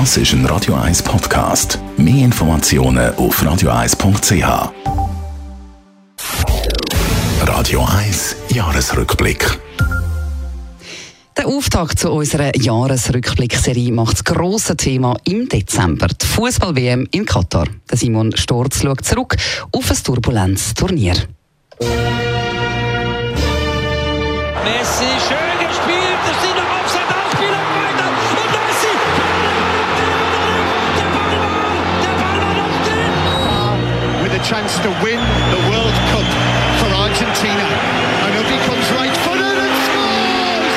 Das ist ein Radio 1 Podcast. Mehr Informationen auf radio1.ch. Radio 1 Jahresrückblick. Der Auftakt zu unserer Jahresrückblickserie macht das grosse Thema im Dezember, die Fußball-WM in Katar. Der Simon Storz schaut zurück auf ein turbulentes Turnier. Messi, schön chance to win the World Cup for Argentina. And up he comes right footed and scores!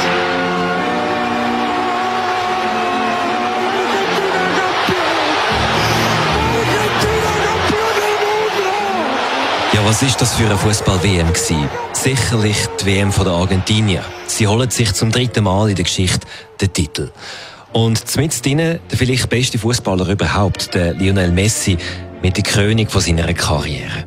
Ja, was ist das für eine Fußball-WM? Sicherlich die WM der Argentinier. Sie holen sich zum dritten Mal in der Geschichte den Titel. Und mit drinnen der vielleicht beste Fußballer überhaupt, der Lionel Messi, mit der Krönung von seiner Karriere.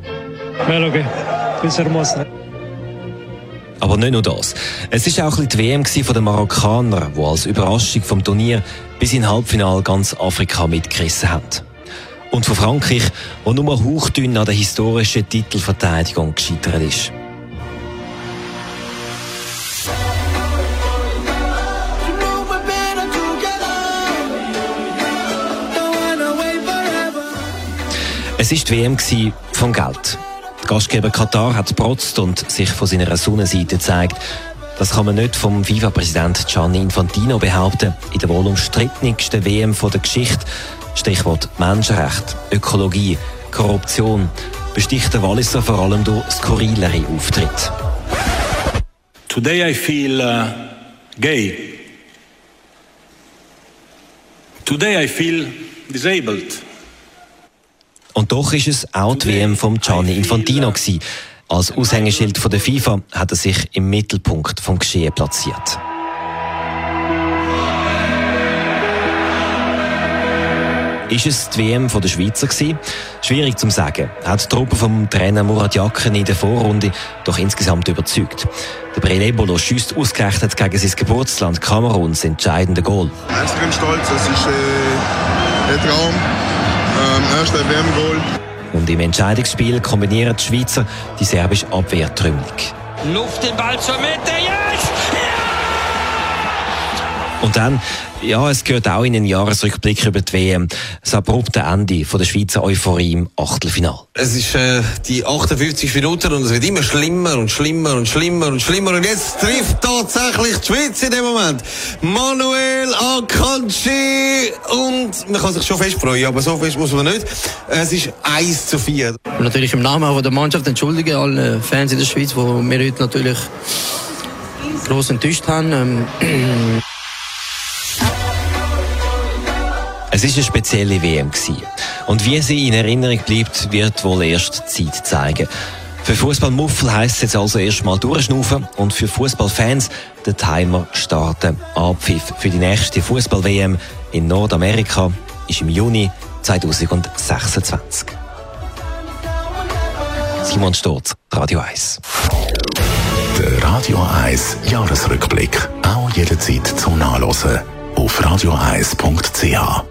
Aber nicht nur das. Es ist auch ein bisschen die WM den Marokkanern, die als Überraschung vom Turnier bis in Halbfinale ganz Afrika mitgerissen haben. Und von Frankreich, wo nur hauchdünn an der historischen Titelverteidigung gescheitert ist. Es ist die WM vom Geld. Der Gastgeber Katar hat protzt und sich von seiner Sonnenseite gezeigt. Das kann man nicht vom FIFA-Präsident Gianni Infantino behaupten. In der wohl umstrittensten WM von der Geschichte, Stichwort Menschenrecht, Ökologie, Korruption, besticht der Walliser vor allem durch skurrilere Auftritte. Today I feel uh, gay. Today I feel disabled. Und doch ist es auch die WM vom Gianni Infantino gewesen. Als Aushängeschild von der FIFA hat er sich im Mittelpunkt vom Geschehen platziert. Ist es die WM von der Schweizer gewesen? Schwierig zu sagen. Hat die Truppe vom Trainer Murat Yakin in der Vorrunde doch insgesamt überzeugt. Der Brelebolo schießt ausgerechnet gegen sein Geburtsland Kamerun das entscheidende Goal. extrem stolz. Es ist äh, der Traum. Ähm, erster WM-Goal. Und im Entscheidungsspiel kombinieren die Schweizer die serbische Abwehr. Luft den Ball zur Mitte, yes! Und dann, ja, es gehört auch in den Jahresrückblick über die WM, das abrupte Ende von der Schweizer Euphorie im Achtelfinal. Es ist äh, die 58 Minuten und es wird immer schlimmer und schlimmer und schlimmer und schlimmer. Und jetzt trifft tatsächlich die Schweiz in dem Moment. Manuel Akanji. Und man kann sich schon fest freuen, aber so fest muss man nicht. Es ist 1 zu 4. Und natürlich im Namen auch der Mannschaft entschuldige alle Fans in der Schweiz, die wir heute natürlich groß enttäuscht haben. Es ist eine spezielle WM gewesen. Und wie sie in Erinnerung bleibt, wird wohl erst Zeit zeigen. Für Fußballmuffel heisst es jetzt also erstmal durchschnaufen und für Fußballfans den Timer starten. Abpfiff für die nächste Fußball-WM in Nordamerika ist im Juni 2026. Simon Sturz, Radio 1. Der Radio 1 Jahresrückblick. Auch jederzeit zum Nachlesen auf radio1.ch.